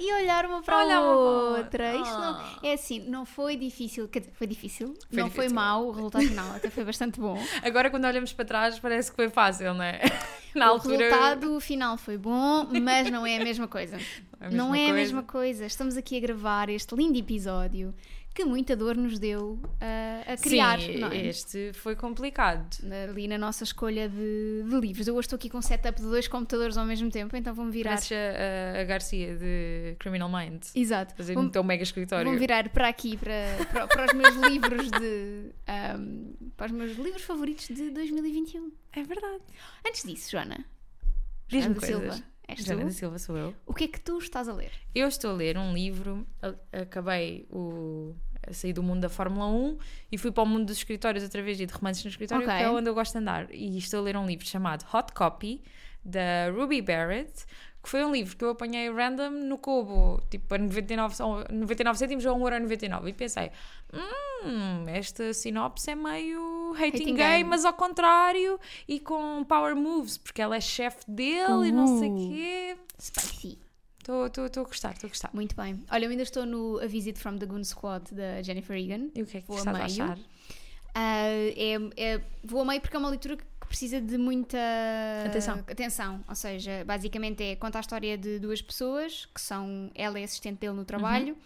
e olhar uma para Olhar a uma a outra. Isto não, Ah. é assim, não foi difícil, quer dizer, foi difícil, Foi não foi difícil. mau, o resultado final até foi bastante bom. Agora, quando olhamos para trás, parece que foi fácil, não é? Na o altura. resultado final foi bom, mas não é a mesma coisa. a não mesma é a mesma coisa. Estamos aqui a gravar este lindo episódio que muita dor nos deu ah, a criar. Sim, é? este foi complicado. Ali na nossa escolha de, de livros. Eu hoje estou aqui com um setup de dois computadores ao mesmo tempo, então vou-me virar. Parece a, a Garcia de Criminal Minds. Exato. Fazer no teu mega escritório. Vão virar para aqui, para, para, para os meus livros de. ahm, para os meus livros favoritos de 2021. É verdade. Antes disso, Joana. Diz-me coisas. Silva. És Joana da? Silva sou eu. O que é que tu estás a ler? Eu estou a ler um livro, a- acabei o, sair do mundo da Fórmula 1 e fui para o mundo dos escritórios através de romances no escritório, Ok. que é onde eu gosto de andar. E estou a ler um livro chamado Hot Copy, da Ruby Barrett, que foi um livro que eu apanhei random no Kobo, tipo a 99, ou 99 cêntimos ou 1,99€. E pensei, hum, esta sinopse é meio hating, Hating gay, game. mas ao contrário, e com power moves, porque ela é chefe dele e não sei o Uh. quê. Spicy. Estou a gostar, estou a gostar. Muito bem. Olha, eu ainda estou no A Visit from the Goon Squad da Jennifer Egan. E o que é que Vou a meio. achar? Ah, é, é, vou a meio porque é uma leitura que precisa de muita Atenção. atenção. Ou seja, basicamente é conta a história de duas pessoas que são ela é assistente dele no trabalho.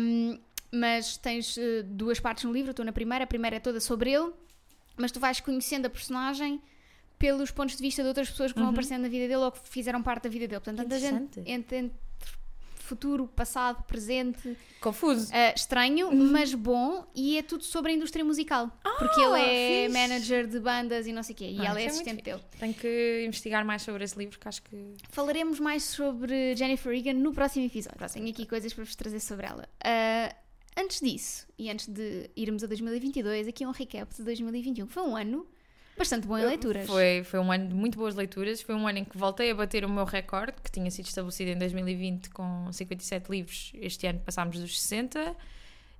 Um, mas tens eh, duas partes no livro, estou na primeira, a primeira é toda sobre ele, mas tu vais conhecendo a personagem pelos pontos de vista de outras pessoas que vão Uhum. aparecendo na vida dele ou que fizeram parte da vida dele. Portanto, tanta gente interessante. entre, entre futuro, passado, presente, Confuso. Uh, estranho, mas bom, e é tudo sobre a indústria musical. porque ele é fixe. manager de bandas e não sei o quê, e Ah, ela é isso é assistente dele. Tenho que investigar mais sobre esse livro, que acho que. Falaremos mais sobre Jennifer Egan no próximo episódio. Próximo Tenho aqui coisas para vos trazer sobre ela. Uh, antes disso, e antes de irmos a 2022, aqui um recap de 2021, que foi um ano bastante bom em leituras. Foi, foi um ano de muito boas leituras. Foi um ano em que voltei a bater o meu recorde, que tinha sido estabelecido em 2020 com 57 livros. Este ano passámos dos 60.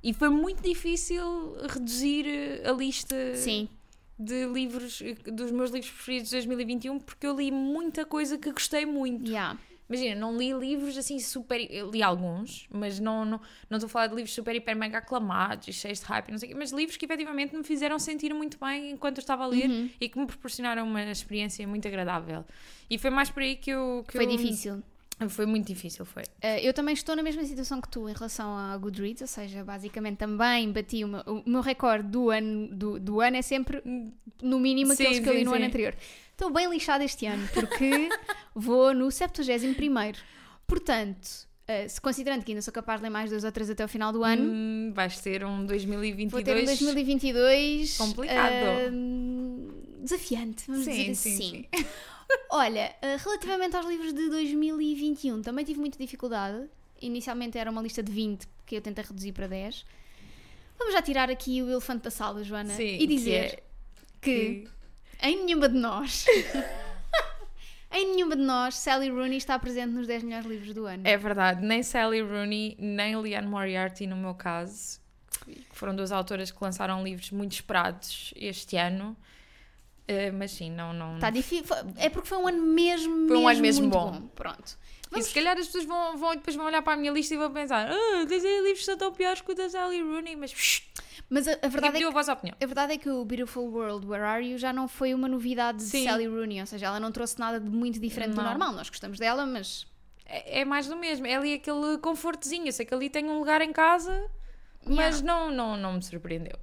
E foi muito difícil reduzir eh, a lista Sim, de livros, eh, dos meus livros preferidos de 2021, porque eu li muita coisa que gostei muito. yeah. Imagina, não li livros assim super. Eu li alguns, mas não não não estou a falar de livros super, hiper, mega aclamados e cheios de hype, não sei o quê, mas livros que efetivamente me fizeram sentir muito bem enquanto eu estava a ler Uhum. e que me proporcionaram uma experiência muito agradável. E foi mais por aí que eu. Que foi eu- difícil. Foi muito difícil, foi. Uh, eu também estou na mesma situação que tu em relação a Goodreads, ou seja, basicamente também bati o meu, o meu recorde do ano, do, do ano é sempre no mínimo Sim, aqueles que eu li sim, no ano sim. anterior. Estou bem lixada este ano porque vou no 71. Portanto, uh, se considerando que ainda sou capaz de ler mais dois ou três até o final do ano, Hum, vais ter um 2022. vou ter um 2022 Complicado. uh, desafiante, vamos Sim, dizer sim, assim. Olha, uh, relativamente aos livros de 2021, também tive muita dificuldade. Inicialmente era uma lista de 20, que eu tentei reduzir para 10. Vamos já tirar aqui o elefante da sala, Joana, Sim, e que dizer é- que, em nenhuma de nós, em nenhuma de nós, Sally Rooney está presente nos 10 melhores livros do ano. É verdade, nem Sally Rooney, nem Leanne Moriarty, no meu caso, que foram duas autoras que lançaram livros muito esperados este ano. Eh, mas sim, não. não... Está difícil. É porque foi um ano mesmo, Foi um ano mesmo muito bom. Pronto. E se calhar as pessoas vão, vão depois vão olhar para a minha lista e vão pensar: ah, quer dizer, livros são tão piores que o da Sally Rooney, mas Mas a, a verdade é pediu que a vossa opinião. A verdade é que o Beautiful World, Where Are You já não foi uma novidade de Sim. Sally Rooney, ou seja, ela não trouxe nada de muito diferente do Não. normal. Nós gostamos dela, mas É, é mais do mesmo, é ali aquele confortezinho. Eu sei que ali tem um lugar em casa, mas não, não, não me surpreendeu.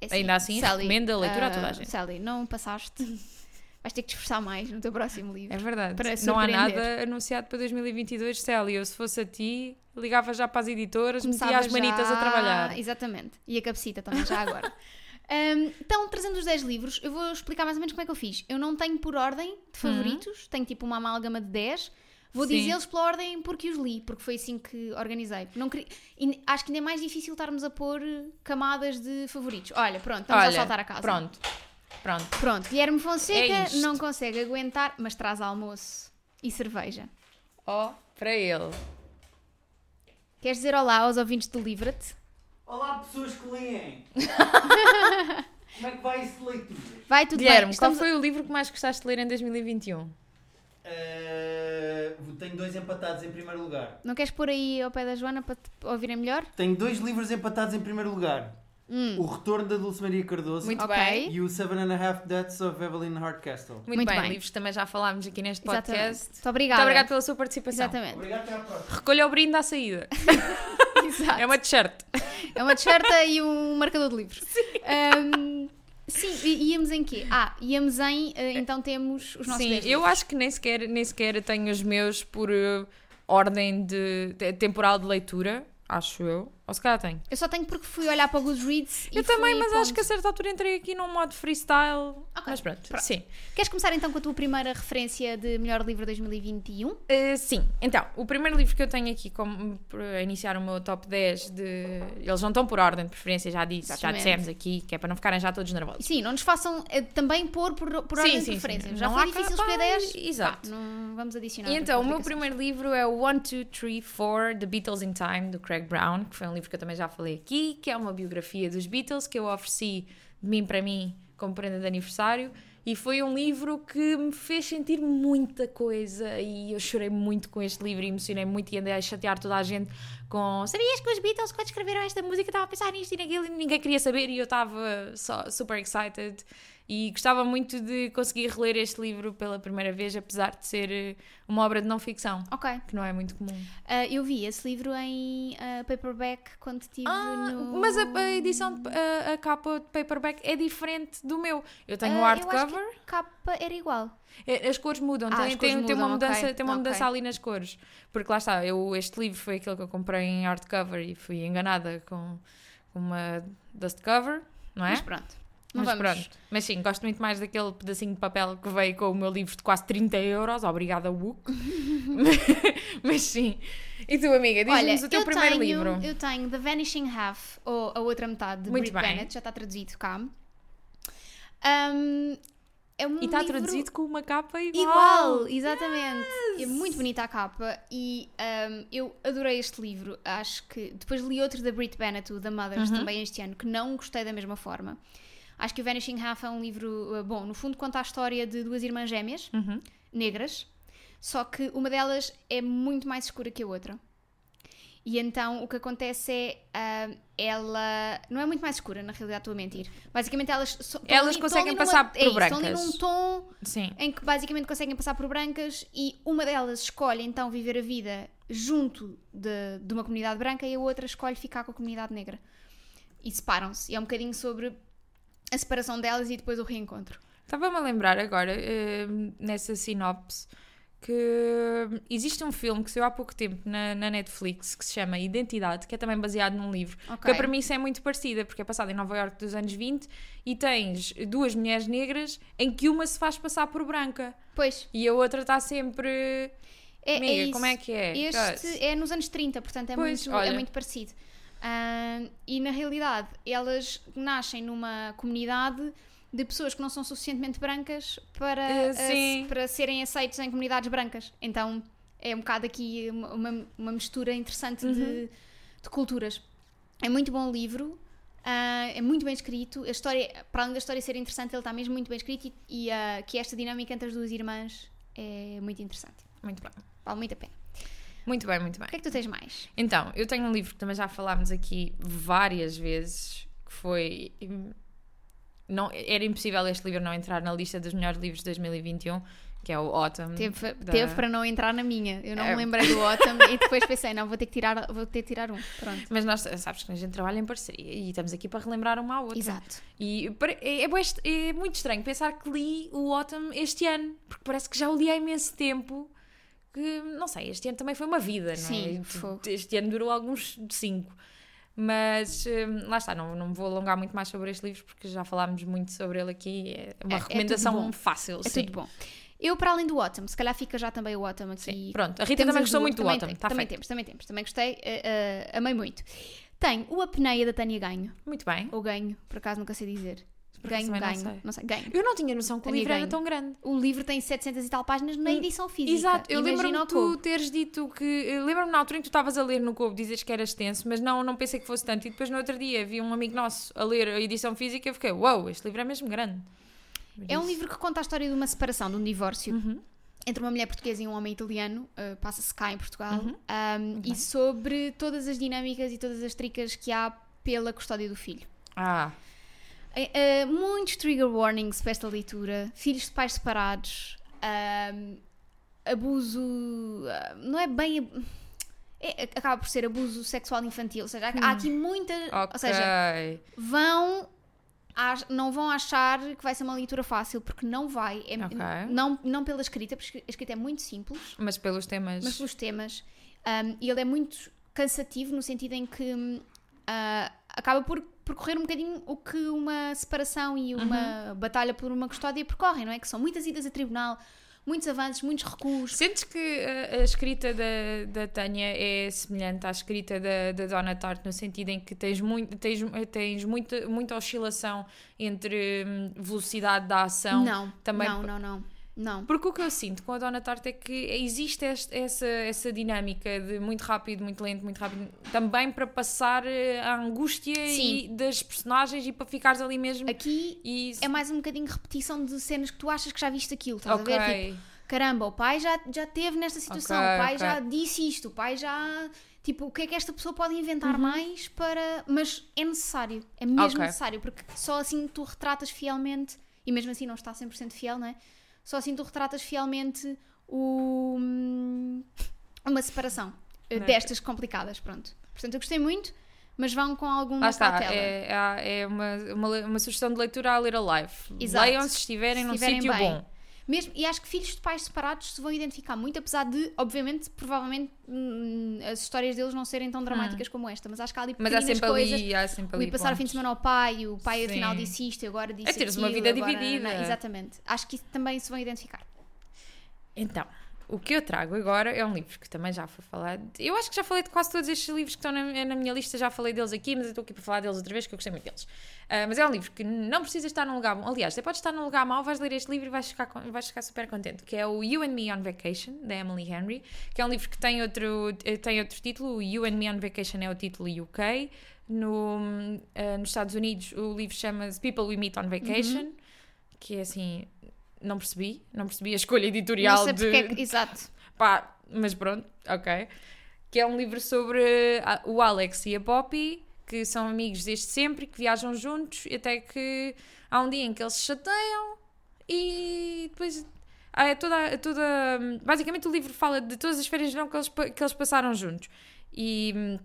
é Ainda assim, recomendo a leitura a toda a ah, gente. Sally, não passaste. Vais ter que te esforçar mais no teu próximo livro. É verdade. Não há nada anunciado para 2022, Sally. Eu, se fosse a ti, ligava já para as editoras, metia Começava as manitas já- a trabalhar. Exatamente. E a cabecita também, já agora. Hum, então, trazendo os 10 livros, eu vou explicar mais ou menos como é que eu fiz. Eu não tenho por ordem de favoritos, tenho tipo uma amálgama de 10. Vou Uhum. Dizê-los pela ordem porque os li, porque foi assim que organizei. Não queria- acho que ainda é mais difícil estarmos a pôr camadas de favoritos. Olha, pronto, estamos Olha, a saltar a casa. Pronto. Pronto. Pronto, Guilherme Fonseca É não consegue aguentar, mas traz almoço e cerveja. Ó, para ele. Queres dizer olá aos ouvintes do Livra-te? Olá pessoas que leem! Como é que vai isso de leitura? Vai tudo Guilherme, bem. qual Estamos... foi o livro que mais gostaste de ler em 2021? Eh, tenho dois empatados em primeiro lugar. Não queres pôr aí ao pé da Joana para te ouvirem melhor? Tenho dois livros empatados em primeiro lugar. Hum, O Retorno da Dulce Maria Cardoso Muito bem. e o Seven and a Half Deaths of Evelyn Hardcastle. Muito, Muito bem, bem. livros que também já falámos aqui neste Exatamente. podcast. Muito obrigada. Muito obrigada pela sua participação. Exatamente. Obrigado, até à próxima. Recolha o brinde à saída. Exato. É uma t-shirt. É uma t-shirt e um marcador de livros. Sim. sim, e íamos em quê? Ah, íamos em. eh, então temos os nossos Sim, 10 eu acho que nem sequer, nem sequer tenho os meus por eh, ordem de, de- temporal de leitura, acho eu. Ou se calhar tenho. Eu só tenho porque fui olhar para o Goodreads e Eu também, mas pondo. acho que a certa altura entrei aqui num modo freestyle. Mas pronto, Pronto. sim. Queres começar então com a tua primeira referência de melhor livro 2021? Uh, sim, então, o primeiro livro que eu tenho aqui como para iniciar o meu top 10 de. Eles não estão por ordem de preferência, já disse, já Exatamente. dissemos aqui, que é para não ficarem já todos nervosos. sim, não nos façam eh, também pôr por, por ordem de preferência. Já Não foi difícil escolher pá, 10. Exato. Pá, não vamos adicionar. E então, o meu primeiro livro é o One, Two, Three, Four, The Beatles in Time, do Craig Brown, que foi um livro que eu também já falei aqui, que é uma biografia dos Beatles que eu ofereci de mim para mim como prenda de aniversário. E foi um livro que me fez sentir muita coisa e eu chorei muito com este livro e emocionei muito e andei a chatear toda a gente com sabias que os Beatles quando escreveram esta música estavam a pensar nisto e naquilo e ninguém queria saber e eu estava super excited e gostava muito de conseguir reler este livro pela primeira vez apesar de ser eh, uma obra de não ficção Ok. que não é muito comum. Ah, eu vi esse livro em ah, paperback quando estive Ah, no. mas a, a edição, de- a, a capa de paperback é diferente do meu. Eu tenho o Ah, acho hardcover, a capa era igual. é- as cores mudam, Ah, tem, cores tem, tem uma mudam, mudança, ok, tem uma mudança ali nas cores. Porque lá está, eu, este livro foi aquele que eu comprei em hardcover e fui enganada com com uma dust cover, não é? Mas pronto. Não Mas vamos. pronto. Mas sim, gosto muito mais daquele pedacinho de papel que veio com o meu livro de quase 30 euros. Obrigada, Wook. Mas sim. E tu, amiga, diz-nos o teu eu primeiro tenho, livro. Eu tenho The Vanishing Half, ou A Outra Metade, de Muito Brit bem. Bennett, já está traduzido cá. Um, é um E está livro traduzido com uma capa igual. Igual, exatamente. É muito bonita a capa e um, eu adorei este livro. Acho que depois li outro da Brit Bennett, o The Mothers, Uhum. também este ano, que não gostei da mesma forma. Acho que o Vanishing Half é um livro uh, bom. No fundo, conta a história de duas irmãs gêmeas, Uhum. negras, só que uma delas é muito mais escura que a outra. E então o que acontece é ah, ela não é muito mais escura, na realidade estou a mentir. Basicamente elas so- Elas ali- conseguem ali passar numa- por é isso, Estão ali brancas. num tom Sim. em que basicamente conseguem passar por brancas e uma delas escolhe então viver a vida junto de, de uma comunidade branca e a outra escolhe ficar com a comunidade negra. E separam-se. E é um bocadinho sobre a separação delas e depois o reencontro. Estava-me a lembrar agora, eh, nessa sinopse, que existe um filme que saiu há pouco tempo na, na Netflix que se chama Identidade, que é também baseado num livro. Ok. Que a premissa é muito parecida, porque é passado em Nova Iorque dos anos 20 e tens duas mulheres negras em que uma se faz passar por branca Pois, e a outra está sempre. é, Amiga, é isso. como é que é? Este é nos anos 30, portanto é, Pois, muito, é muito parecido. E na realidade, elas nascem numa comunidade de pessoas que não são suficientemente brancas para, sim. para serem aceitos em comunidades brancas. Então é um bocado aqui uma, uma, mistura interessante Uhum. de, de culturas. É muito bom livro. ah, é muito bem escrito. A história, para além da história ser interessante, ele está mesmo muito bem escrito e, e, ah, que esta dinâmica entre as duas irmãs é muito interessante. Muito bem. Vale muito a pena. Muito bem, muito bem. O que é que tu tens mais? Então, eu tenho um livro que também já falámos aqui várias vezes, que foi. Não, era impossível este livro não entrar na lista dos melhores livros de 2021, que é o Autumn. Teve, da- teve para não entrar na minha. Eu não É. me lembrei do Autumn e depois pensei, não, vou ter que tirar, vou ter que tirar um. Pronto. Mas nós, sabes que a gente trabalha em parceria e estamos aqui para relembrar uma à outra. Exato. E é, é é muito estranho pensar que li o Autumn este ano, porque parece que já o li há imenso tempo. Que, não sei, este ano também foi uma vida, não Sim, é? fogo. Este ano durou alguns cinco. Mas hum, lá está, não, não me vou alongar muito mais sobre este livro porque já falámos muito sobre ele aqui. É uma É- é recomendação bom. fácil. É sim. tudo bom. Eu, para além do Autumn, se calhar fica já também o Autumn aqui. Sim. Pronto, a Rita Temos também gostou muito do Autumn. tem- Está também feito. temos, também temos. Também gostei, eh, eh, amei muito. Tenho o Apneia da Tânia Ganho. Muito bem. Ou Ganho, por acaso nunca sei dizer. Ganho, também não ganho. sei. Não sei, ganho. Eu não tinha noção que o livro era Ganho. tão grande. O livro tem 700 e tal páginas na edição física. Hum, Exato, eu lembro-me tu cubo. teres dito que. Lembro-me na altura em que tu estavas a ler no Cobo, dizes que era extenso, mas não, não pensei que fosse tanto. E depois no outro dia vi um amigo nosso a ler a edição física e fiquei, uau, wow, este livro é mesmo grande. É um livro que conta a história de uma separação, de um divórcio. Uhum. entre uma mulher portuguesa e um homem italiano, uh, passa-se cá em Portugal, Uhum. um, e sobre todas as dinâmicas e todas as tricas que há pela custódia do filho. Ah, Uh, uh, muitos trigger warnings para esta leitura. Filhos de pais separados. um, abuso. uh, não é bem. é- acaba por ser abuso sexual infantil. Ou seja, há, há aqui muita. ok. Ou seja, vão. não vão achar que vai ser uma leitura fácil, porque não vai. É- Ok. não, não pela escrita, porque a escrita é muito simples Mas pelos temas. mas pelos temas. Um, e ele é muito cansativo no sentido em que hum, ah, acaba por percorrer um bocadinho o que uma separação e uma Uhum. batalha por uma custódia percorrem, não é? Que são muitas idas a tribunal, muitos avanços, muitos recuos. Sentes que uh, a, escrita da, da Tânia é semelhante à escrita da, da Donna Tartt, no sentido em que tens, muito, tens, tens muita, muita oscilação entre hum, velocidade da ação. não, também não, não, não, não. Porque o que eu sinto com a Donna Tartt é que existe este- essa, essa dinâmica de muito rápido, muito lento, muito rápido, também para passar eh, a angústia e das personagens e para ficares ali mesmo. Aqui E... é mais um bocadinho repetição de cenas que tu achas que já viste aquilo, estás ok. a ver? Tipo, caramba, o pai já, já teve nesta situação, Ok, o pai ok. já disse isto, o pai já. Tipo, o que é que esta pessoa pode inventar Uhum. mais para. Mas é necessário, é mesmo necessário, porque só assim tu retratas fielmente, e mesmo assim não está 100% fiel, não é? Só assim tu retratas fielmente o, hum, uma separação eh, é? destas complicadas, pronto. Portanto, eu gostei muito, mas vão com alguma Lá está, cautela. é, é, é uma, uma, uma sugestão de leitura à Little Life. Exato. Leiam se estiverem Se num sítio bom. Mesmo, e acho que filhos de pais separados se vão identificar muito, apesar de, obviamente, provavelmente hum, as histórias deles não serem tão dramáticas como esta, mas acho que há ali Hum. Mas há sempre coisas. ali, há sempre ali passar o fim de semana ao pai, o pai afinal Sim. disse isto e agora disse É teres uma aquilo, vida agora- dividida. não, exatamente. Acho que isso também se vão identificar. Então, o que eu trago agora é um livro que também já foi falado. Eu acho que já falei de quase todos estes livros que estão na, na minha lista, já falei deles aqui, mas eu estou aqui para falar deles outra vez, que eu gostei muito deles. Ah, mas é um livro que não precisa estar num lugar bom. Aliás, até pode estar num lugar mau, vais ler este livro e vais ficar, vais ficar super contente. Que é o You and Me on Vacation, da Emily Henry, que é um livro que tem outro, eh, tem outro título. O You and Me on Vacation é o título UK. No, ah, nos Estados Unidos, o livro chama-se People We Meet on Vacation, que é assim. Não percebi, não percebi a escolha editorial não sei de, porque é que. Exato. Pá, mas pronto, ok. Que é um livro sobre a- o Alex e a Poppy, que são amigos desde sempre, que viajam juntos, até que há um dia em que eles se chateiam e depois. ah, É toda, é toda, basicamente o livro fala de todas as férias de verão que eles, que eles passaram juntos. E,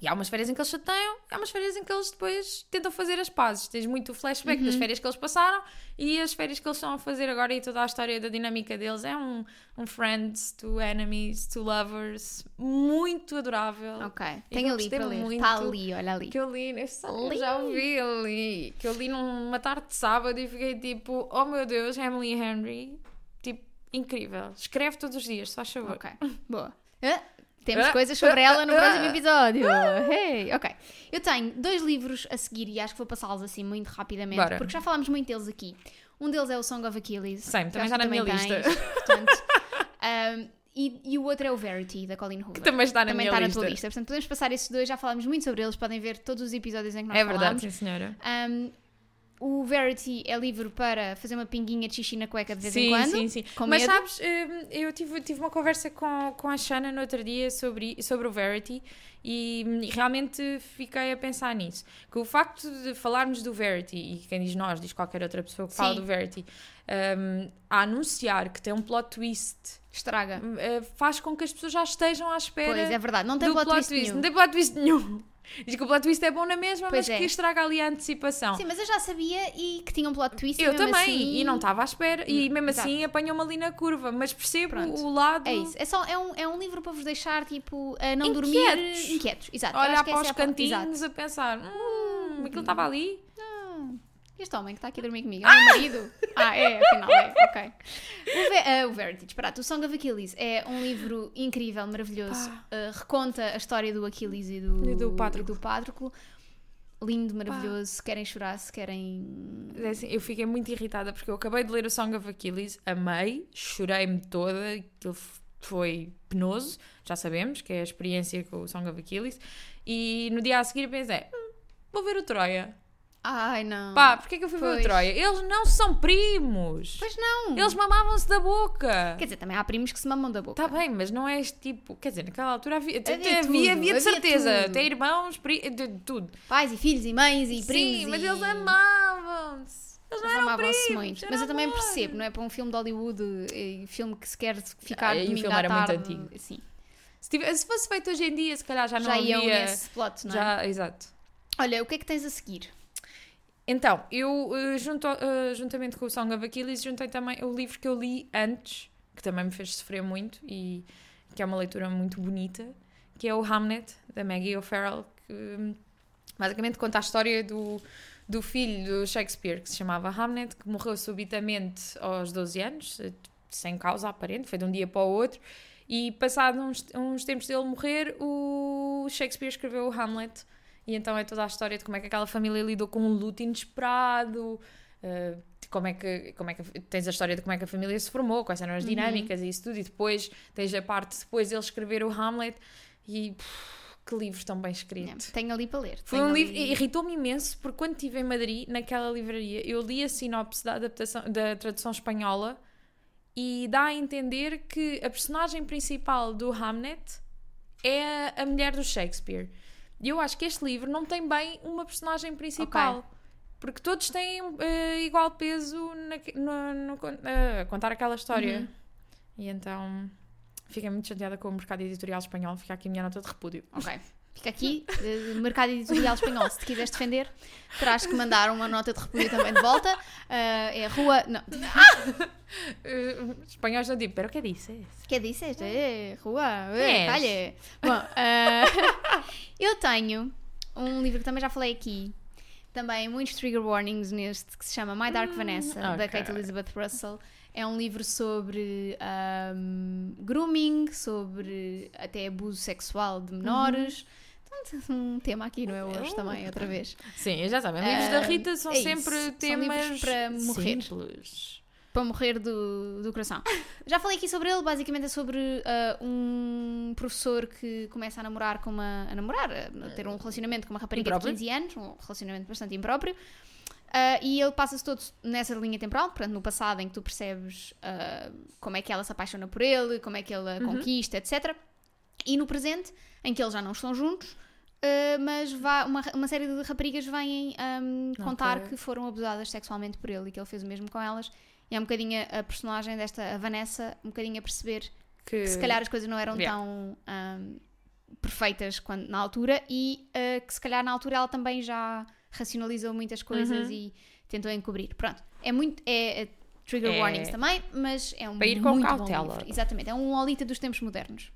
e há umas férias em que eles chateiam, e há umas férias em que eles depois tentam fazer as pazes. Tens muito o flashback Uhum. das férias que eles passaram e as férias que eles estão a fazer agora e toda a história da dinâmica deles. É um, um friends to enemies to lovers muito adorável. Ok. Tenho eu ali para ler. muito Está ali, olha ali. Que eu li, eu já ouvi ali. Que eu li numa tarde de sábado e fiquei tipo, oh meu Deus, Emily Henry, tipo, incrível. Escreve todos os dias, só favor. Ok, boa. Temos Ah, coisas sobre ah, ela no ah, próximo episódio. Hey, ok. Eu tenho dois livros a seguir e acho que vou passá-los assim muito rapidamente, Bora. porque já falámos muito deles aqui. Um deles é o Song of Achilles. Que também está na minha também lista. tens, portanto, um, e, e o outro é o Verity, da Colleen Hoover. Que também está na também minha está lista. na tua lista. Portanto, podemos passar esses dois, já falámos muito sobre eles, podem ver todos os episódios em que nós É verdade, falámos. sim senhora. Um, o Verity é livro para fazer uma pinguinha de xixi na cueca de vez em Sim, quando. sim, sim. com Mas medo. sabes, hum, eu tive, tive uma conversa com, com a Shana no outro dia sobre, sobre o Verity e hum, realmente fiquei a pensar nisso. Que o facto de falarmos do Verity, e quem diz nós, diz qualquer outra pessoa que fala Sim. do Verity, hum, a anunciar que tem um plot twist, Estraga. hum, eh, faz com que as pessoas já estejam à espera Pois, é verdade. Não tem do plot, twist, nenhum. Não tem plot twist nenhum. Diz que o plot twist é bom na mesma, Pois mas é. que estraga ali a antecipação. Sim, mas eu já sabia e que tinha um plot twist. e Eu também, assim- e não estava à espera, e mesmo Exato. assim apanhou-me ali na curva, mas percebo Pronto. o lado. É isso. É, só, é, um, é um livro para vos deixar, tipo, a não Inquietos. dormir inquietos. Exato. Olhar para os é a cantinhos Exato. a pensar: hum, aquilo estava ali. Este homem que está aqui a dormir comigo é o meu marido? Ah, é, afinal é. Ok. O, Ve ah, o disparate. O Song of Achilles é um livro incrível, maravilhoso. Ah, reconta a história do Aquiles e do, E do Pátroclo. e do Pátroclo. Lindo, maravilhoso. Se querem chorar, se querem. É assim, eu fiquei muito irritada porque eu acabei de ler o Song of Achilles, amei, chorei-me toda, aquilo foi penoso, já sabemos que é a experiência com o Song of Achilles, e no dia a seguir pensei: "Hum, vou ver o Troia. Ai, não. Pá, porquê que eu fui ver Pois. o Troia? Eles não são primos. Pois não. Eles mamavam-se da boca. Quer dizer, também há primos que se mamam da boca. Está bem, mas não é este tipo. Quer dizer, naquela altura havia, Havia havia, tudo, havia, de havia certeza. tudo. Até irmãos, pri... de, de tudo. Pais e filhos e mães e primos. Sim, mas e... eles amavam-se. Eles amavam-se muito. Mas eu também percebo, não é para um filme de Hollywood, eh, filme que se quer ficar Ah, e o filme era muito tarde. antigo. Sim. Se, tivesse- se fosse feito hoje em dia, se calhar já não Já iam havia... nesse plot, não é? Já, exato. Olha, o que é que tens a seguir? Então, eu, eh, junto, eh, juntamente com o Song of Achilles, juntei também o livro que eu li antes, que também me fez sofrer muito e que é uma leitura muito bonita, que é o Hamnet, da Maggie O'Farrell, que hum, basicamente conta a história do, do filho do Shakespeare, que se chamava Hamnet, que morreu subitamente aos 12 anos, sem causa aparente, foi de um dia para o outro, e passado uns, uns tempos dele morrer, o Shakespeare escreveu o Hamlet, e então é toda a história de como é que aquela família lidou com um luto inesperado, de como é que, como é que tens a história de como é que a família se formou, quais eram as dinâmicas e isso tudo, e depois tens a parte depois de ele escrever o Hamlet e pff, que livro tão bem escrito. É, Tenho ali para ler. Foi um ali- livro, irritou-me imenso, porque quando estive em Madrid, naquela livraria, eu li a sinopse da adaptação, da tradução espanhola e dá a entender que a personagem principal do Hamnet é a mulher do Shakespeare. E eu acho que este livro não tem bem uma personagem principal. Porque todos têm eh, igual peso na, no, no a contar aquela história. Uhum. E então fiquei muito chateada com o mercado editorial espanhol. Fica aqui a minha nota de repúdio. Ok. Fica aqui, eh, Mercado Editorial Espanhol. Se te quiseres defender, terás que mandar uma nota de repúdio também de volta. Eh, é rua. Não. Eh, os espanhóis não tipo, pero que dices? Que dices? É, rua. É, calha. Bom, eh, eu tenho um livro que também já falei aqui. Também muitos trigger warnings neste, que se chama My Dark Vanessa, da ok. Kate Elizabeth Russell. É um livro sobre ahm, grooming, sobre até abuso sexual de menores. Então, um tema aqui, não é hoje também, outra vez. Sim, já sabem. Livros da Ah, Rita são é isso. sempre São temas livros para morrer. simples. Para morrer do, do coração. Já falei aqui sobre ele, basicamente é sobre ah, um professor que começa a namorar com uma. a namorar, a ter um relacionamento com uma rapariga de Impróprio. 15 anos, um relacionamento bastante impróprio. Ah, e ele passa-se todo nessa linha temporal, portanto, no passado, em que tu percebes ah, como é que ela se apaixona por ele, como é que ele a Uhum. conquista, etc. E no presente, em que eles já não estão juntos, ah, mas vá, uma, uma série de raparigas vêm ahm, contar Ok. que foram abusadas sexualmente por ele e que ele fez o mesmo com elas. E é um bocadinho a personagem desta, a Vanessa, um bocadinho a perceber Que, que se calhar as coisas não eram Yeah. tão ahm, perfeitas quando, na altura e que se calhar na altura ela também já racionalizou muitas coisas Uhum. e tentou encobrir. Pronto, é muito. É, é trigger É- warnings também, mas é um Para ir com muito bom cautela. livro. Exatamente, é um Olita dos tempos modernos.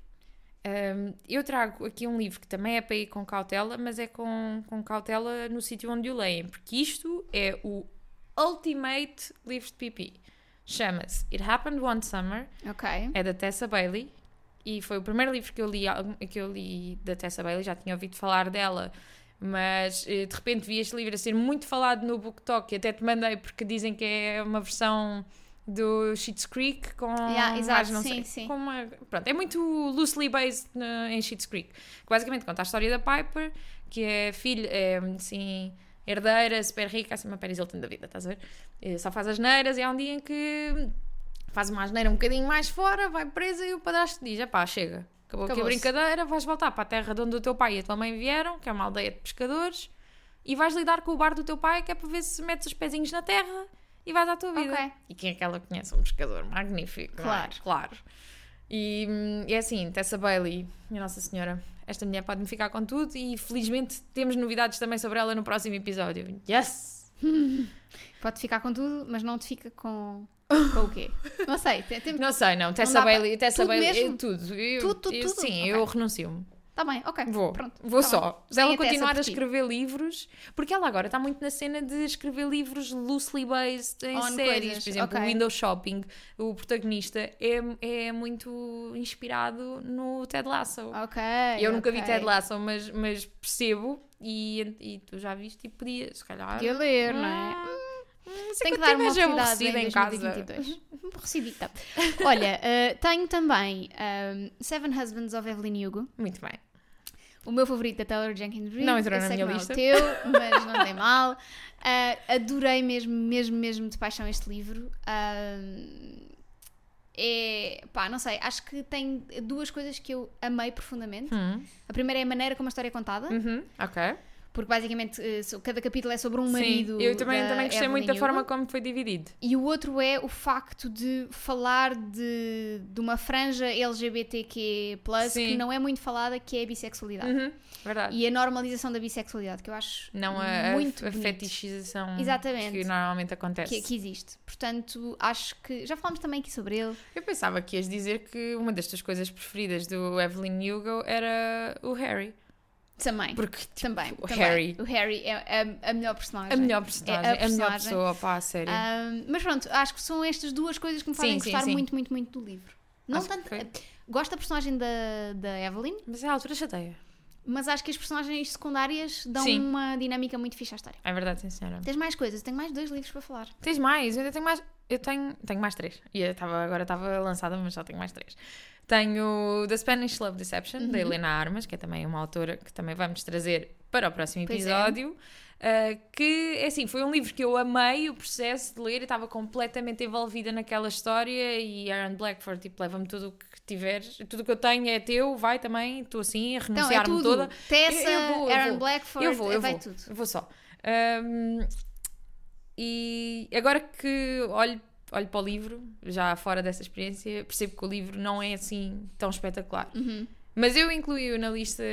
Hum, eu trago aqui um livro que também é para ir com cautela, mas é com, com cautela no sítio onde o leem, porque isto é o ultimate livro de pipi. Chama-se It Happened One Summer, Ok. é da Tessa Bailey, e foi o primeiro livro que eu li, que eu li da Tessa Bailey, já tinha ouvido falar dela, mas eh, de repente vi este livro a ser muito falado no BookTok, e até te mandei porque dizem que é uma versão do Schitt's Creek com Yeah, exato, não sim, sei, sim. com uma- pronto, é muito loosely based na- em Schitt's Creek, que basicamente conta a história da Piper, que é filha, é assim, herdeira, super rica, assim uma Paris Hilton da vida, estás a ver? Eh, Só faz as neiras e há um dia em que faz uma asneira um bocadinho mais fora, vai presa e o padrasto diz: pá, chega, acabou aqui a brincadeira, vais voltar para a terra de onde o teu pai e a tua mãe vieram, que é uma aldeia de pescadores, e vais lidar com o bar do teu pai, que é para ver se metes os pezinhos na terra e vais à tua vida. Ok. E quem é que ela conhece? Um pescador magnífico. é? Claro. Claro. E hum, é assim, Tessa Bailey, minha Nossa Senhora, esta mulher pode-me ficar com tudo e felizmente temos novidades também sobre ela no próximo episódio. Yes! Pode ficar com tudo, mas não te fica com, com o quê? Não sei. Tem, tem... Não sei, não. Tessa Bailey, Tessa tudo Bailey, mesmo? tudo. Eu, Tudo, tudo, eu- tudo? Sim, Ok. eu renuncio-me. Tá bem, ok. Vou. Pronto. Vou tá só. bem. Se ela continuar a escrever livros, porque ela agora está muito na cena de escrever livros loosely based em On séries. coisas, Por exemplo, ok. o Window Shopping, o protagonista é, é muito inspirado no Ted Lasso. Ok. eu nunca vi ok. Ted Lasso, mas, mas percebo e, e tu já viste e podia, se calhar. Podia ler, não é? Hum, Tem que dar tenho uma oportunidade em em casa. 2022. Aborrecidita. Olha, eh, tenho também ehm, Seven Husbands of Evelyn Hugo. Muito bem. o meu favorito da Taylor Jenkins Reid. Não entrou na sei minha não lista. É o teu, mas não tem mal. Ah, adorei mesmo, mesmo, mesmo de paixão este livro. Ah, é, pá, não sei, acho que tem duas coisas que eu amei profundamente. Hum, A primeira é a maneira como a história é contada, uhum, ok. Porque basicamente eh, cada capítulo é sobre um marido. Sim, eu também, também gostei Evelyn muito da Hugo. forma como foi dividido. E o outro é o facto de falar de, de uma franja LGBTQ+, Sim. que não é muito falada, que é a bissexualidade. Uhum, verdade. E a normalização da bissexualidade, que eu acho Não a, muito a, a fetichização Exatamente. que normalmente acontece. que, que existe. Portanto, acho que... Já falámos também aqui sobre ele. Eu pensava que ias dizer que uma das tuas coisas preferidas do Evelyn Hugo era o Harry. Também. Porque tipo, também. o também. Harry. O Harry é a, a melhor personagem. a melhor personagem, É a a, melhor pessoa, pá, a sério. Ahm, mas pronto, acho que são estas duas coisas que me fazem Sim, sim, gostar sim. muito, muito, muito do livro. Não Acho tanto... Gosto da personagem da, da Evelyn, Mas a altura chateia. mas acho que as personagens secundárias dão Sim. uma dinâmica muito fixe à história. É verdade, sim, senhora. Tens mais coisas? Eu tenho mais dois livros para falar. Tens mais? Eu ainda tenho mais. Eu tenho, tenho mais três. E eu estava, agora estava lançada, mas só tenho mais três. Tenho The Spanish Love Deception, Uhum. da Helena Armas, que é também uma autora que também vamos trazer para o próximo é. episódio. Uh, que, é assim, foi um livro que eu amei o processo de ler, eu estava completamente envolvida naquela história e Aaron Blackford, tipo, leva-me tudo o que tiveres, tudo o que eu tenho é teu, vai também, estou assim, a Então, é renunciar-me tudo. toda. Tessa, Eu- eu vou, eu Aaron vou. Blackford, Eu vou, eu vai vou. tudo. Eu vou só. Um, e agora que olho, olho para o livro, já fora dessa experiência, percebo que o livro não é assim tão espetacular. Uhum. Mas eu incluí-o na lista,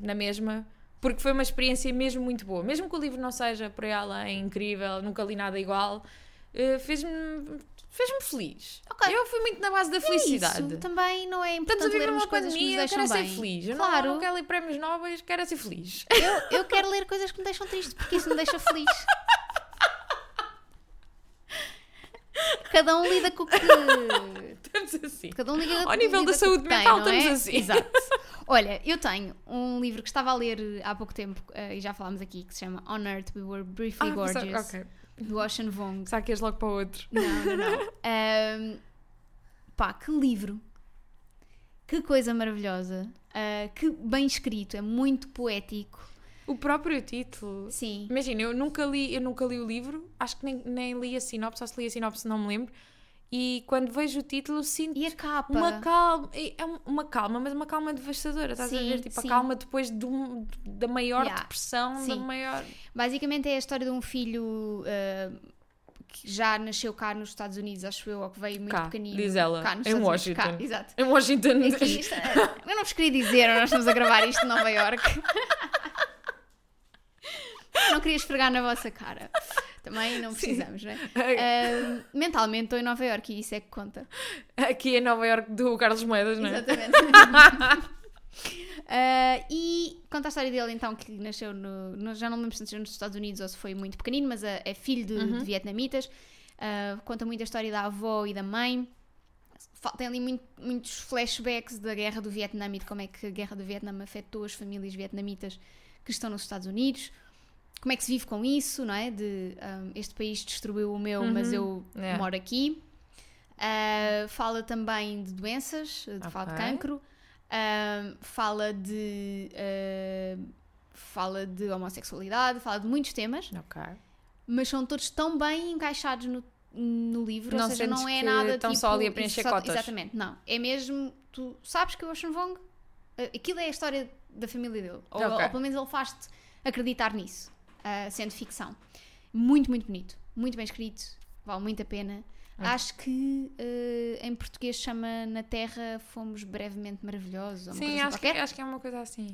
na mesma, porque foi uma experiência mesmo muito boa. Mesmo que o livro não seja por aí além incrível, nunca li nada igual, eh, fez-me fez-me feliz. Ok. Eu fui muito na base da felicidade. Isso também não é Estamos a importante viver uma coisas que nos pandemia, eu deixam quero ser bem. feliz. Eu não- Claro, não quero ler prémios nobres, quero é ser feliz. eu, eu quero ler coisas que me deixam triste, porque isso me deixa feliz. Cada um lida com o que. Estamos assim. Cada um lida Ao nível lida da saúde que tem, mental, não é? estamos assim. Exato. Olha, eu tenho um livro que estava a ler há pouco tempo, eh, e já falámos aqui, que se chama On Earth We Were Briefly Ah, Gorgeous, pensava- ok. do Ocean Vong. Será que és logo para o outro? Não, não, não. Ahm, pá, que livro. Que coisa maravilhosa. Ah, que bem escrito, é muito poético. O próprio título. Sim. Imagina, eu nunca li, eu nunca li o livro, acho que nem, nem li a sinopse, ou se li a sinopse não me lembro. E quando vejo o título sinto E a capa? uma calma, é um- uma calma, mas uma calma devastadora, estás a Sim, ver? Tipo, sim. a calma depois de um- da maior Yeah, depressão, da sim. maior... Basicamente é a história de um filho ah, que já nasceu cá nos Estados Unidos, acho eu, ou que veio muito Cá, pequenino. diz ela, cá nos em Estados Unidos, Washington. Cá, exato. Em Washington... Aqui, isto, eu não vos queria dizer, nós estamos a gravar isto em Nova York. Não queria esfregar na vossa cara. Também não precisamos, não é? Ah, mentalmente estou em Nova York e isso é que conta. Aqui em Nova York do Carlos Moedas, não é? Exatamente. Ah, e conta a história dele então que nasceu no, no- já não me lembro se nasceu nos Estados Unidos ou se foi muito pequenino, mas é, é filho de, Uhum. de vietnamitas. Ah, conta muito a história da avó e da mãe. Tem ali muito- muitos flashbacks da guerra do Vietnã e de como é que a guerra do Vietnã afetou as famílias vietnamitas que estão nos Estados Unidos. Como é que se vive com isso, não é? De ah, este país destruiu o meu, mas Uhum. eu Yeah. moro aqui. Ah, fala também de doenças, de fala de cancro. Ah, fala de ah, fala de homossexualidade, fala de muitos temas, Ok. mas são todos tão bem encaixados no, no livro, Não ou seja, não é nada estão tipo, só ali a preencher só- cotas? Exatamente, não. É mesmo, tu sabes que o Ocean Vong, ah, aquilo é a história da família dele, ou, Ok. ou pelo menos ele faz-te acreditar nisso, ah, sendo ficção. Muito, muito bonito, muito bem escrito, vale muito a pena. Hum. Acho que ah, em português chama Na Terra Fomos Brevemente Maravilhosos. Sim, acho que, acho que é uma coisa assim.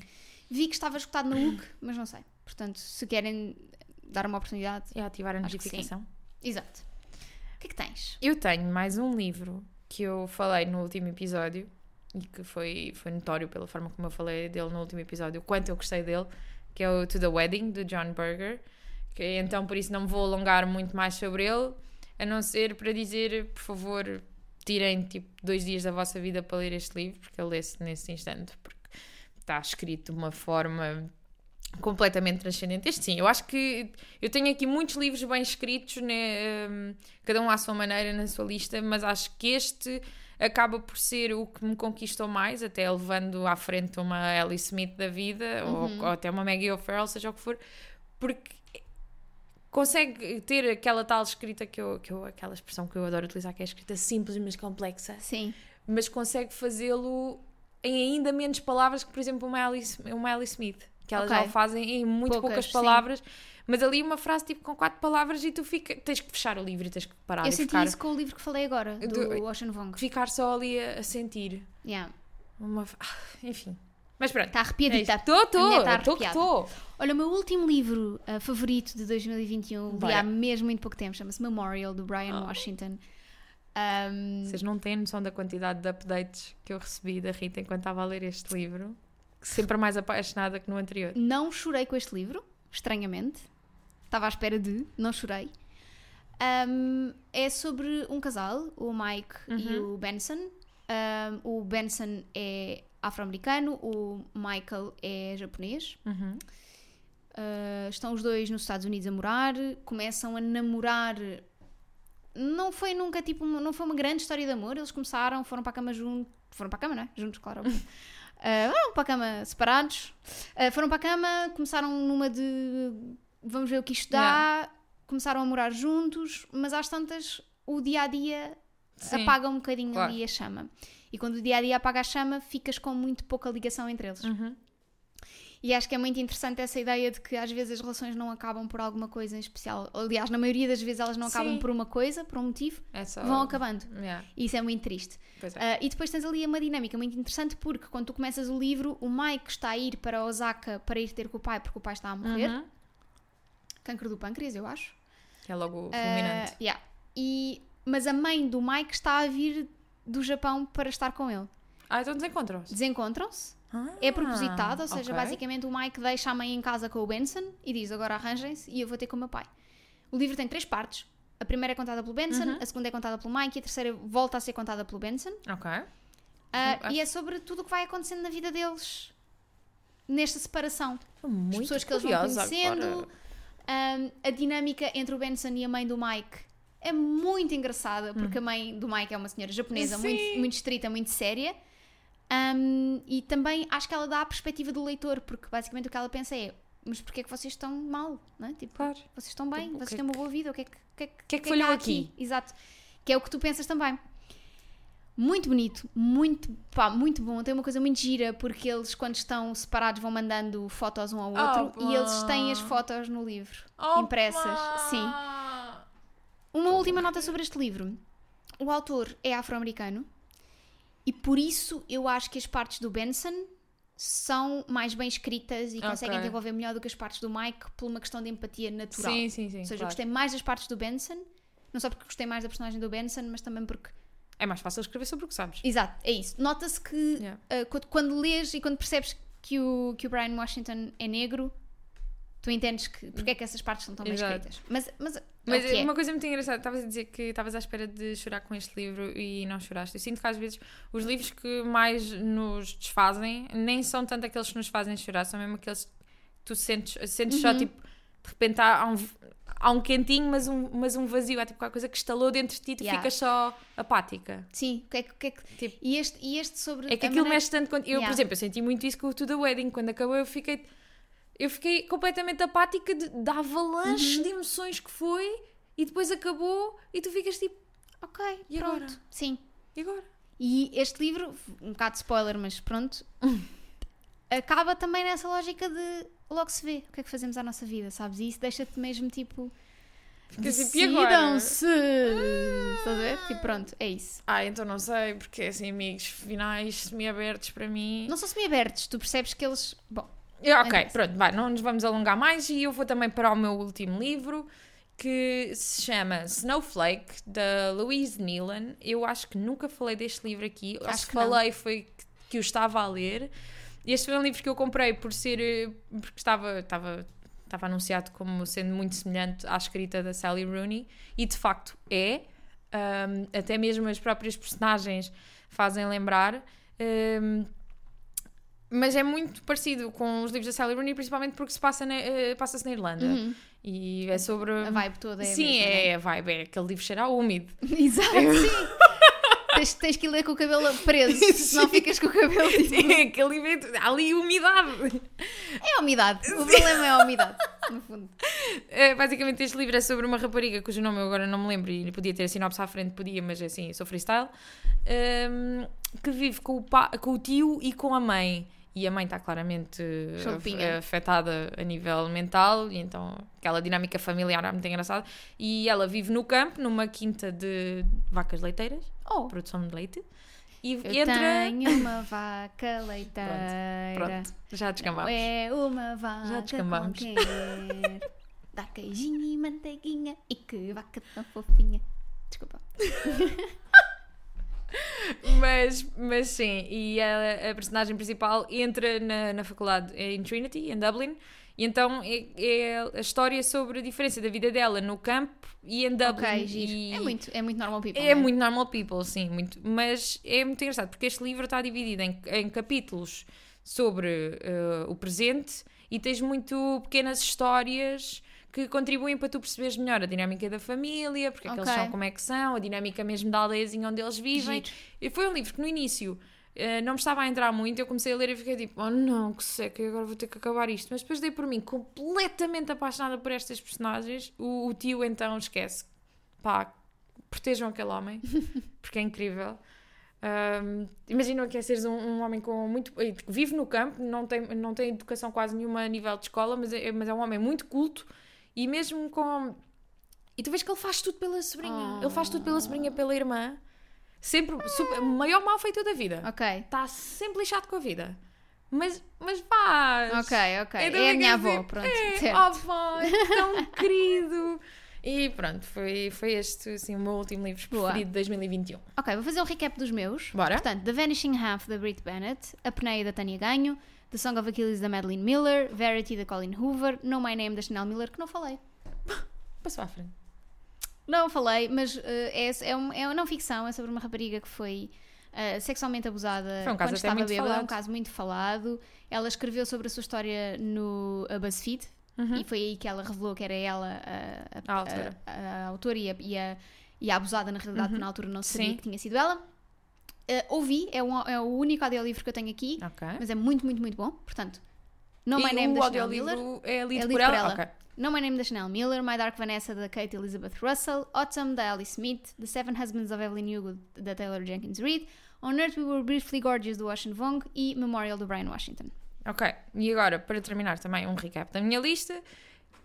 Vi que estava escutado na UC, mas não sei. Portanto, se querem dar uma oportunidade. E ativar a notificação. Exato. O que é que tens? Eu tenho mais um livro que eu falei no último episódio e que foi, foi notório pela forma como eu falei dele no último episódio, o quanto eu gostei dele, que é o To the Wedding, do John Berger. Que, então, por isso, não me vou alongar muito mais sobre ele, a não ser para dizer, por favor, tirem tipo dois dias da vossa vida para ler este livro, porque ele lê-se nesse instante, porque está escrito de uma forma completamente transcendente. Este sim, eu acho que eu tenho aqui muitos livros bem escritos, né, hum, cada um à sua maneira na sua lista, mas acho que este acaba por ser o que me conquistou mais, até levando à frente uma Ellie Smith da vida, ou, ou até uma Maggie O'Farrell, seja o que for, porque consegue ter aquela tal escrita que eu, que eu, aquela expressão que eu adoro utilizar, que é a escrita simples mas complexa, Sim. mas consegue fazê-lo em ainda menos palavras que, por exemplo, uma Ellie, uma Ellie Smith, que elas Ok. já o fazem em muito Poucas, poucas sim. Mas ali uma frase tipo com quatro palavras e tu fica, tens que fechar o livro e tens que parar Eu e senti ficar, isso com o livro que falei agora, do, Do- Ocean Vuong. ficar só ali a, a sentir. Yeah. Uma... ah, Enfim. Mas pronto. Está arrepiadita. Estou, estou, estou estou. Olha, o meu último livro ah, favorito de 2021, li Bora. há mesmo muito pouco tempo, chama-se Memorial, do Brian Oh. Washington. Ahm, Vocês não têm noção da quantidade de updates que eu recebi da Rita enquanto estava a ler este livro. Sempre mais apaixonada que no anterior. não chorei com este livro, estranhamente. Estava à espera de, não chorei. Ahm, é sobre um casal, o Mike e Uhum. o Benson. Ahm, o Benson é afro-americano, o Michael é japonês. Uhum. Uh, estão os dois nos Estados Unidos a morar, começam a namorar. Não foi nunca tipo, uma- não foi uma grande história de amor. Eles começaram, foram para a cama juntos, foram para a cama, não é? Juntos, claro. Uh, foram para a cama separados, Uh, foram para a cama, começaram numa de vamos ver o que isto dá, começaram a morar juntos, mas às tantas o dia a dia Sim. apaga um bocadinho claro. ali a chama. E quando o dia a dia apaga a chama, ficas com muito pouca ligação entre eles. Uhum. E acho que é muito interessante essa ideia de que às vezes as relações não acabam por alguma coisa em especial. Aliás, na maioria das vezes elas não acabam Sim. por uma coisa, por um motivo, É só... vão acabando. Yeah, E isso é muito triste. é. Ah, e depois tens ali uma dinâmica muito interessante porque quando tu começas o livro, o Mike está a ir para Osaka para ir ter com o pai porque o pai está a morrer. Uhum. Câncer do pâncreas, eu acho. É logo fulminante. yeah. e, mas a mãe do Mike está a vir do Japão para estar com ele. Ah, então desencontram-se. Desencontram-se. Ah, É propositado, ou seja, ok. basicamente o Mike deixa a mãe em casa com o Benson e diz agora arranjem-se e eu vou ter com o meu pai. O livro tem três partes. A primeira é contada pelo Benson, Uhum. a segunda é contada pelo Mike e a terceira volta a ser contada pelo Benson. Ok. Acho- E é sobre tudo o que vai acontecendo na vida deles nesta separação. Muito As pessoas que eles vão conhecendo, agora. Ahm, a dinâmica entre o Benson e a mãe do Mike é muito engraçada, porque a mãe do Mike é uma senhora japonesa Hum. Muito, muito estrita, muito séria. Ahm, e também acho que ela dá a perspectiva do leitor, porque basicamente o que ela pensa é: mas porquê é que vocês estão mal? Não é? Tipo, Claro. vocês estão bem, Tipo, vocês que é têm uma boa vida, o que é que, o que, é que, que é que falhou aqui? Exato. Que é o que tu pensas também. Muito bonito, muito, pá, muito bom. Tem uma coisa muito gira porque eles, quando estão separados, vão mandando fotos um ao outro e eles têm as fotos no livro, Opa! impressas. Sim. Uma última nota sobre este livro. O autor é afro-americano e por isso eu acho que as partes do Benson são mais bem escritas e conseguem desenvolver melhor do que as partes do Mike por uma questão de empatia natural. Sim, sim, sim. Ou seja, eu claro. gostei mais das partes do Benson, não só porque gostei mais da personagem do Benson, mas também porque. É mais fácil escrever sobre o que sabes. Exato, é isso. Nota-se que Yeah. uh, quando, quando lês e quando percebes que o, que o Brian Washington é negro, tu entendes que, porque é que essas partes são tão bem escritas. Mas, mas, é Mas que é. uma coisa muito engraçada, estavas a dizer que estavas à espera de chorar com este livro e não choraste. Eu sinto que às vezes os livros que mais nos desfazem nem são tanto aqueles que nos fazem chorar, são mesmo aqueles que tu sentes, sentes só Uhum. tipo, de repente há, há um, há um quentinho, mas um, mas um vazio, há tipo qualquer coisa que estalou dentro de ti e tu Yeah. ficas só apática. Sim, o que é que. é que- Tipo, e, este, e este sobre. É que aquilo maneira- mexe tanto quando. Eu, Yeah. por exemplo, eu senti muito isso com o To The Wedding. Quando acabou, eu fiquei. Eu fiquei completamente apática de, da avalanche Uhum. de emoções que foi e depois acabou e tu ficas tipo, Ok, E pronto. agora? Sim. e agora? E este livro, um bocado de spoiler, mas pronto, acaba também nessa lógica de logo se vê o que é que fazemos à nossa vida, sabes? E isso deixa-te mesmo tipo. Tipo, e? Decidam-se! Estás a ver? Tipo, pronto, é isso. Ah, então não sei, porque assim, amigos, finais semi-abertos para mim. Não são semi-abertos, tu percebes que eles. Bom, É, ok, Então. pronto, vai, não nos vamos alongar mais e eu vou também para o meu último livro que se chama Snowflake, da Louise Nealon. Eu acho que nunca falei deste livro aqui. Acho Acho que não. falei foi que, que o estava a ler. Este foi um livro que eu comprei por ser eh, porque estava, estava, estava anunciado como sendo muito semelhante à escrita da Sally Rooney e de facto é. Um, até mesmo as próprias personagens fazem lembrar. Um, mas é muito parecido com os livros da Sally Rooney, principalmente porque se passa na, eh, passa-se na Irlanda. Uhum. E é sobre. A vibe toda é Sim, é a vibe, é aquele livro cheira úmido. né? Exato, sim. tens, tens que ir ler com o cabelo preso, senão ficas com o cabelo tipo... Sim, aquele livro. Há ali umidade. É a umidade. O problema é a umidade, no fundo. É, basicamente, este livro é sobre uma rapariga cujo nome eu agora não me lembro e podia ter a sinopse à frente, podia, mas assim, sou freestyle. hum, que vive com o, pa- com o tio e com a mãe. E a mãe está claramente eh, Choupinha. afetada a nível mental, e então aquela dinâmica familiar é muito engraçada. E ela vive no campo, numa quinta de vacas leiteiras, Oh, produção de leite. E eu entra. tenho uma vaca leiteira. Pronto, já descambamos. É uma vaca Já descambamos. qualquer. Dá queijinho e manteiguinha. E que vaca tão fofinha. Desculpa. Mas, mas sim, e a, a personagem principal entra na, na faculdade em Trinity, em Dublin, e então é, é a história sobre a diferença da vida dela no campo e em Dublin. Ok, giro. E É, muito, é muito normal people. é é? muito normal people, sim, muito, mas é muito engraçado porque este livro está dividido em, em capítulos sobre eh, o presente e tens muito pequenas histórias que contribuem para tu perceberes melhor a dinâmica da família, porque é que eles são como é que são, a dinâmica mesmo da aldeiazinha onde eles vivem. Giro. E foi um livro que no início eh, não me estava a entrar muito, eu comecei a ler e fiquei tipo, oh não, que seca, agora vou ter que acabar isto. Mas depois dei por mim completamente apaixonada por estas personagens. O, o tio então esquece, pá, protejam aquele homem, porque é incrível. Um, Imaginam que é seres um, um homem com muito. que vive no campo, não tem, não tem educação quase nenhuma a nível de escola, mas é, mas é um homem muito culto e mesmo com. E tu vês que ele faz tudo pela sobrinha. Ele faz tudo pela sobrinha, pela irmã. Sempre. Super, maior mal feito da vida. Ok. Está sempre lixado com a vida. Mas, mas faz. Ok, ok. Então É a minha avó, pronto. É, certo. oh, vai, tão querido. E pronto, foi, foi este assim, o meu último livro Boa. preferido de 2021. Ok, vou fazer um recap dos meus. Bora. Portanto, The Vanishing Half, da Brit Bennett, A Peneia, da Tânia Ganho, The Song of Achilles, da Madeline Miller, Verity, da Colin Hoover, No My Name, da Chanel Miller, que não falei. Passou à frente. Não falei, mas eh, é, é, um- é uma não ficção, é sobre uma rapariga que foi eh, sexualmente abusada Foi um caso quando estava bêbada, é um caso muito falado. Ela escreveu sobre a sua história no a BuzzFeed Uhum. e foi aí que ela revelou que era ela a, A autora. a, a autora e a, e e a abusada na realidade, porque na altura não sabia Uhum. Sim. que tinha sido ela. Eh, ouvi, é, um- é o único audiolivro que eu tenho aqui, Ok. mas é muito, muito, muito bom. Portanto, No My e Name da Chanel Miller. é lido, É lido por por ela? ela. Ok. No My Name da Chanel Miller, My Dark Vanessa da Kate Elizabeth Russell, Autumn da Alice Smith, The Seven Husbands of Evelyn Hugo da Taylor Jenkins Reid, On Earth We Were Briefly Gorgeous do Ocean Vong e Memorial do Brian Washington. Ok. E agora, para terminar também um recap da minha lista,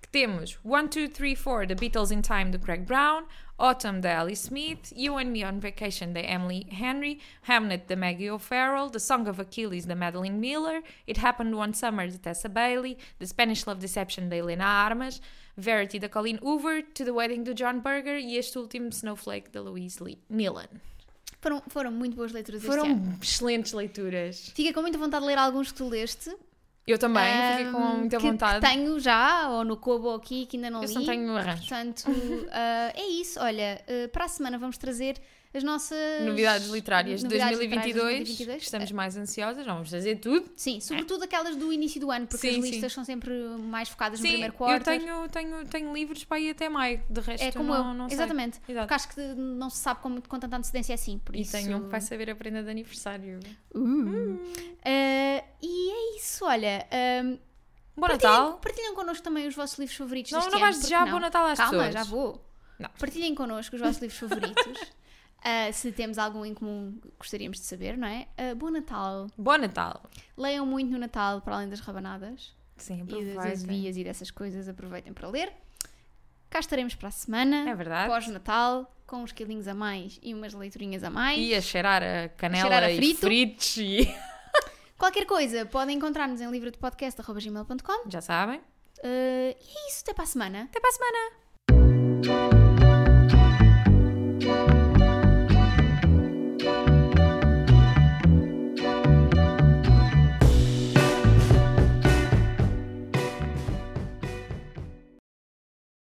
que temos 1, 2, 3, 4, The Beatles in Time, do Craig Brown, Autumn, da Alice Smith, You and Me on Vacation, da Emily Henry, Hamnet, da Maggie O'Farrell, The Song of Achilles, da Madeline Miller, It Happened One Summer, de Tessa Bailey, The Spanish Love Deception, da Helena Armas, Verity, da Colleen Hoover, To the Wedding, do John Berger e este último, Snowflake, da Louise Lee Nealon. Foram, foram muito boas leituras Foram este ano. excelentes leituras. Fiquei com muita vontade de ler alguns que tu leste. Eu também, fiquei com muita que- vontade. Que tenho já, ou no Kobo ou aqui, que ainda não Eu li. só tenho arranjo. Portanto, ah, é isso. Olha, ah, para a semana vamos trazer as nossas Novidades literárias de novidades 2022, literárias de 2022. Estamos mais ansiosas, vamos fazer tudo. Sim, sobretudo aquelas do início do ano, porque Sim, as sim. listas são sempre mais focadas no Sim, primeiro eu quarto. tenho, tenho, tenho livros para ir até maio, de resto É como não, eu, não sei. exatamente. Exato. Porque acho que não se sabe com, com tanta antecedência assim. Por E isso... tenho um que vai saber a prenda de aniversário. Uh. Ah, e é isso, olha. Bom partilhem, Natal! partilhem connosco também os vossos livros favoritos Não, não vais desejar bom Natal às Calma, pessoas. já vou. Não. Partilhem connosco os vossos livros favoritos. Ah, se temos algum em comum, gostaríamos de saber, não é? Ah, bom Natal. Bom Natal! Leiam muito no Natal, para além das rabanadas Sim, e das aproveitem. azevias e dessas coisas. Aproveitem para ler. Cá estaremos para a semana. É verdade. Pós-Natal, com uns quilinhos a mais e umas leiturinhas a mais. E a cheirar a canela cheirar a e frito. fritos e... Qualquer coisa, podem encontrar-nos em livrodepodcast.gmail.com. Já sabem. Ah, e é isso, até para a semana. Até para a semana!